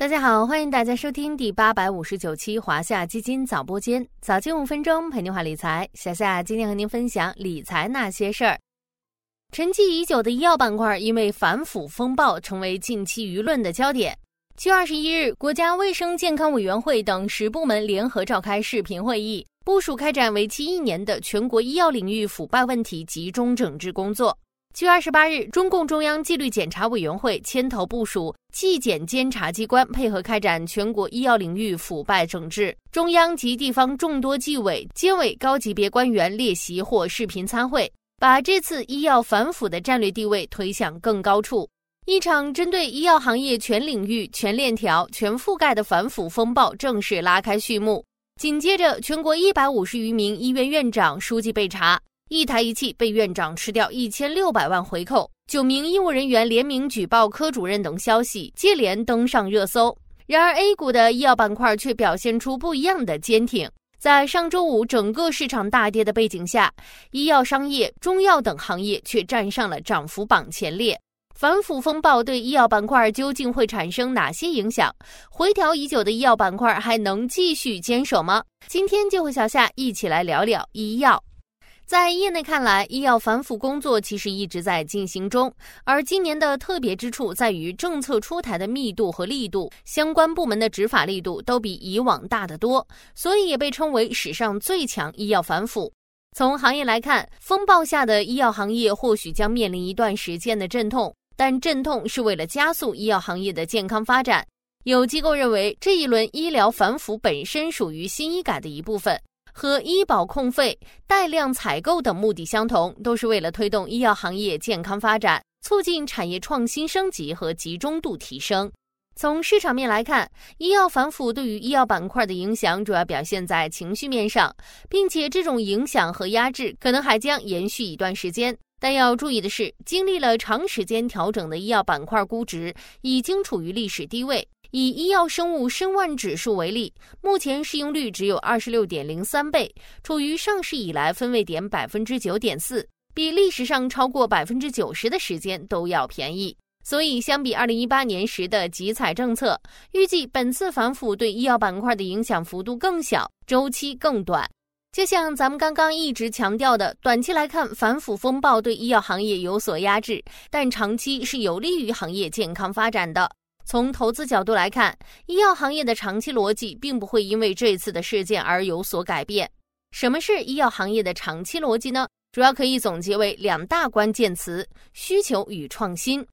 大家好，欢迎大家收听第八百五十九期华夏基金早播间，早间五分钟陪您话理财。小夏今天和您分享理财那些事儿。沉寂已久的医药板块因为反腐风暴，成为近期舆论的焦点。七月二十一日，国家卫生健康委员会等十部门联合召开视频会议，部署开展为期一年的全国医药领域腐败问题集中整治工作。七月二十八日，中共中央纪律检查委员会牵头部署纪检监察机关配合开展全国医药领域腐败整治。中央及地方众多纪委监委高级别官员列席或视频参会，把这次医药反腐的战略地位推向更高处。一场针对医药行业全领域、全链条、全覆盖的反腐风暴正式拉开序幕。紧接着，全国一百五十余名医院院长、书记被查。一台仪器被院长吃掉一千六百万回扣，九名医务人员联名举报科主任等消息接连登上热搜。然而，A 股的医药板块却表现出不一样的坚挺。在上周五整个市场大跌的背景下，医药商业、中药等行业却站上了涨幅榜前列。反腐风暴对医药板块究竟会产生哪些影响？回调已久的医药板块还能继续坚守吗？今天就和小夏一起来聊聊医药。在业内看来，医药反腐工作其实一直在进行中，而今年的特别之处在于政策出台的密度和力度，相关部门的执法力度都比以往大得多，所以也被称为史上最强医药反腐。从行业来看，风暴下的医药行业或许将面临一段时间的阵痛，但阵痛是为了加速医药行业的健康发展。有机构认为，这一轮医疗反腐本身属于新医改的一部分。和医保控费、带量采购等目的相同，都是为了推动医药行业健康发展，促进产业创新升级和集中度提升。从市场面来看，医药反腐对于医药板块的影响主要表现在情绪面上，并且这种影响和压制可能还将延续一段时间。但要注意的是，经历了长时间调整的医药板块估值已经处于历史低位。以医药生物申万指数为例，目前市盈率只有二十六点零三倍，处于上市以来分位点百分之九点四，比历史上超过百分之九十的时间都要便宜。所以，相比二零一八年时的集采政策，预计本次反腐对医药板块的影响幅度更小，周期更短。就像咱们刚刚一直强调的，短期来看，反腐风暴对医药行业有所压制，但长期是有利于行业健康发展的。从投资角度来看，医药行业的长期逻辑并不会因为这次的事件而有所改变。什么是医药行业的长期逻辑呢？主要可以总结为两大关键词：需求与创新。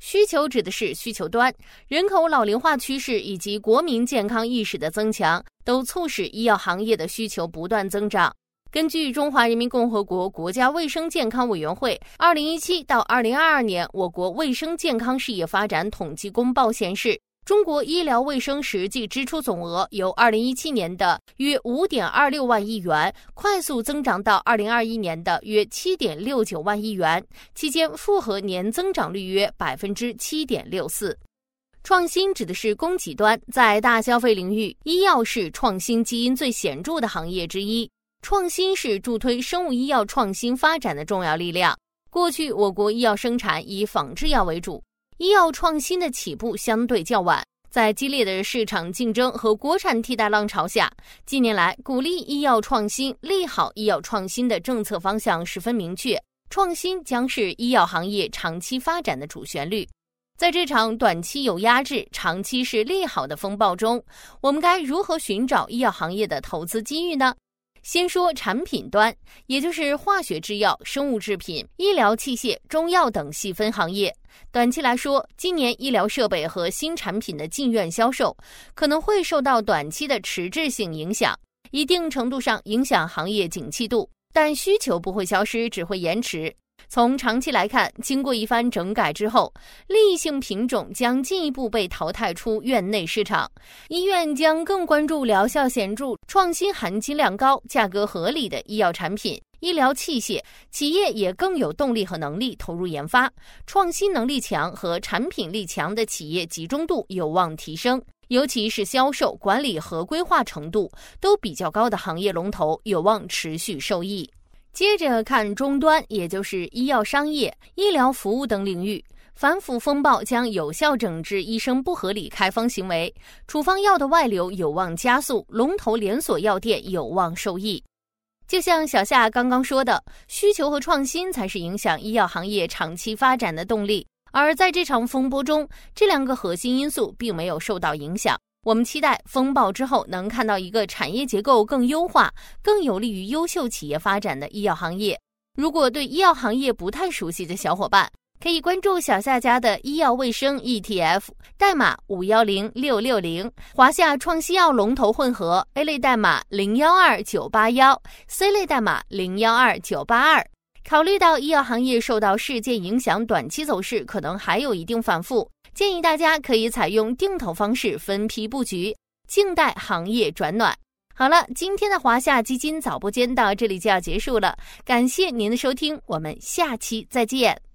需求指的是需求端，人口老龄化趋势以及国民健康意识的增强，都促使医药行业的需求不断增长。根据中华人民共和国国家卫生健康委员会二零一七到二零二二年我国卫生健康事业发展统计公报显示，中国医疗卫生实际支出总额由二零一七年的约五点二六万亿元快速增长到二零二一年的约七点六九万亿元，期间复合年增长率约百分之七点六四。创新指的是供给端，在大消费领域，医药是创新基因最显著的行业之一。创新是助推生物医药创新发展的重要力量。过去，我国医药生产以仿制药为主，医药创新的起步相对较晚。在激烈的市场竞争和国产替代浪潮下，近年来鼓励医药创新、利好医药创新的政策方向十分明确。创新将是医药行业长期发展的主旋律。在这场短期有压制、长期是利好的风暴中，我们该如何寻找医药行业的投资机遇呢？先说产品端，也就是化学制药、生物制品、医疗器械、中药等细分行业。短期来说，今年医疗设备和新产品的进院销售可能会受到短期的迟滞性影响，一定程度上影响行业景气度，但需求不会消失，只会延迟。从长期来看，经过一番整改之后，利益性品种将进一步被淘汰出院内市场，医院将更关注疗效显著、创新含金量高、价格合理的医药产品、医疗器械，企业也更有动力和能力投入研发，创新能力强和产品力强的企业集中度有望提升，尤其是销售、管理合规化程度都比较高的行业龙头有望持续受益。接着看终端，也就是医药商业、医疗服务等领域，反腐风暴将有效整治医生不合理开方行为，处方药的外流有望加速，龙头连锁药店有望受益。就像小夏刚刚说的，需求和创新才是影响医药行业长期发展的动力。而在这场风波中，这两个核心因素并没有受到影响。我们期待风暴之后能看到一个产业结构更优化、更有利于优秀企业发展的医药行业。如果对医药行业不太熟悉的小伙伴，可以关注小夏家的医药卫生 ETF，代码五幺零六六零，华夏创新药龙头混合 A 类代码零幺二九八幺，C 类代码零幺二九八二。考虑到医药行业受到事件影响，短期走势可能还有一定反复。建议大家可以采用定投方式分批布局，静待行业转暖。好了，今天的华夏基金早播间到这里就要结束了，感谢您的收听，我们下期再见。